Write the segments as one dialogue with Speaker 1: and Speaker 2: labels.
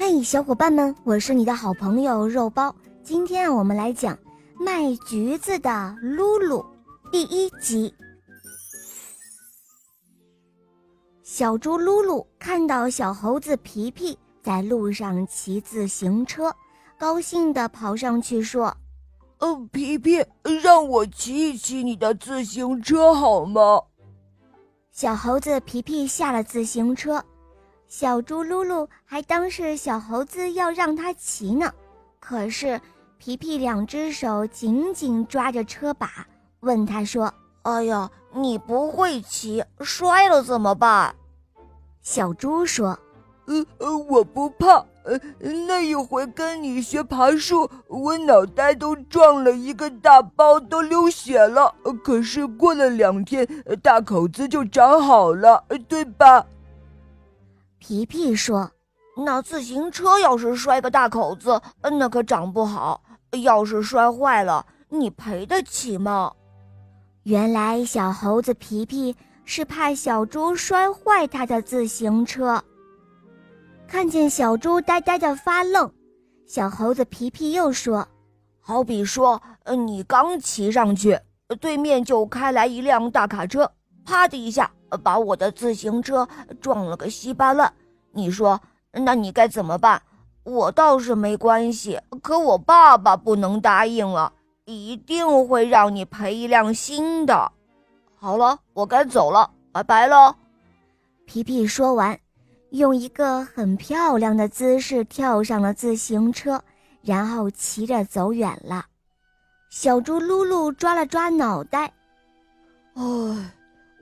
Speaker 1: 嘿，小伙伴们，我是你的好朋友肉包。今天我们来讲卖橘子的露露第一集。小猪露露看到小猴子皮皮在路上骑自行车，高兴地跑上去说：“
Speaker 2: 呃，皮皮，让我骑一骑你的自行车好吗？”
Speaker 1: 小猴子皮皮下了自行车。小猪噜噜还当是小猴子要让它骑呢，可是皮皮两只手紧紧抓着车把，问他说：“
Speaker 3: 哎呀，你不会骑，摔了怎么办？”
Speaker 1: 小猪说：“
Speaker 2: 呃呃，我不怕。呃，那一回跟你学爬树，我脑袋都撞了一个大包，都流血了。可是过了两天，大口子就长好了，对吧？”
Speaker 1: 皮皮说：“
Speaker 3: 那自行车要是摔个大口子，那可长不好。要是摔坏了，你赔得起吗？”
Speaker 1: 原来小猴子皮皮是怕小猪摔坏他的自行车。看见小猪呆呆的发愣，小猴子皮皮又说：“
Speaker 3: 好比说，你刚骑上去，对面就开来一辆大卡车，啪的一下。”把我的自行车撞了个稀巴烂，你说，那你该怎么办？我倒是没关系，可我爸爸不能答应啊，一定会让你赔一辆新的。好了，我该走了，拜拜喽。
Speaker 1: 皮皮说完，用一个很漂亮的姿势跳上了自行车，然后骑着走远了。小猪噜噜抓了抓脑袋，
Speaker 2: 唉。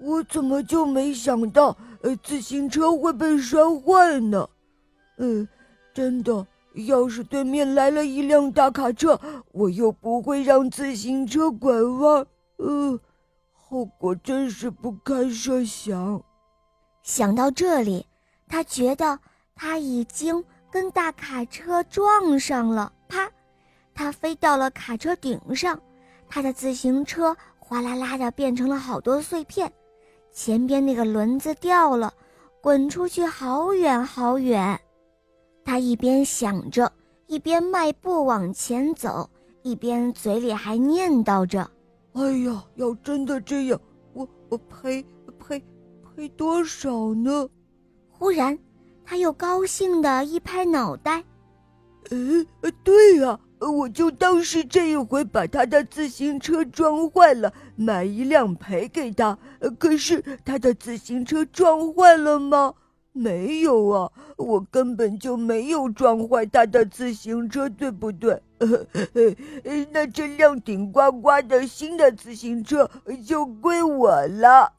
Speaker 2: 我怎么就没想到，呃，自行车会被摔坏呢？嗯，真的，要是对面来了一辆大卡车，我又不会让自行车拐弯，呃，后果真是不堪设想。
Speaker 1: 想到这里，他觉得他已经跟大卡车撞上了，啪，他飞到了卡车顶上，他的自行车哗啦啦的变成了好多碎片。前边那个轮子掉了，滚出去好远好远。他一边想着，一边迈步往前走，一边嘴里还念叨着：“
Speaker 2: 哎呀，要真的这样，我我赔赔赔多少呢？”
Speaker 1: 忽然，他又高兴的一拍脑袋：“
Speaker 2: 嗯，对呀。”我就当是这一回把他的自行车撞坏了，买一辆赔给他。可是他的自行车撞坏了吗？没有啊，我根本就没有撞坏他的自行车，对不对？那这辆顶呱呱的新的自行车就归我了。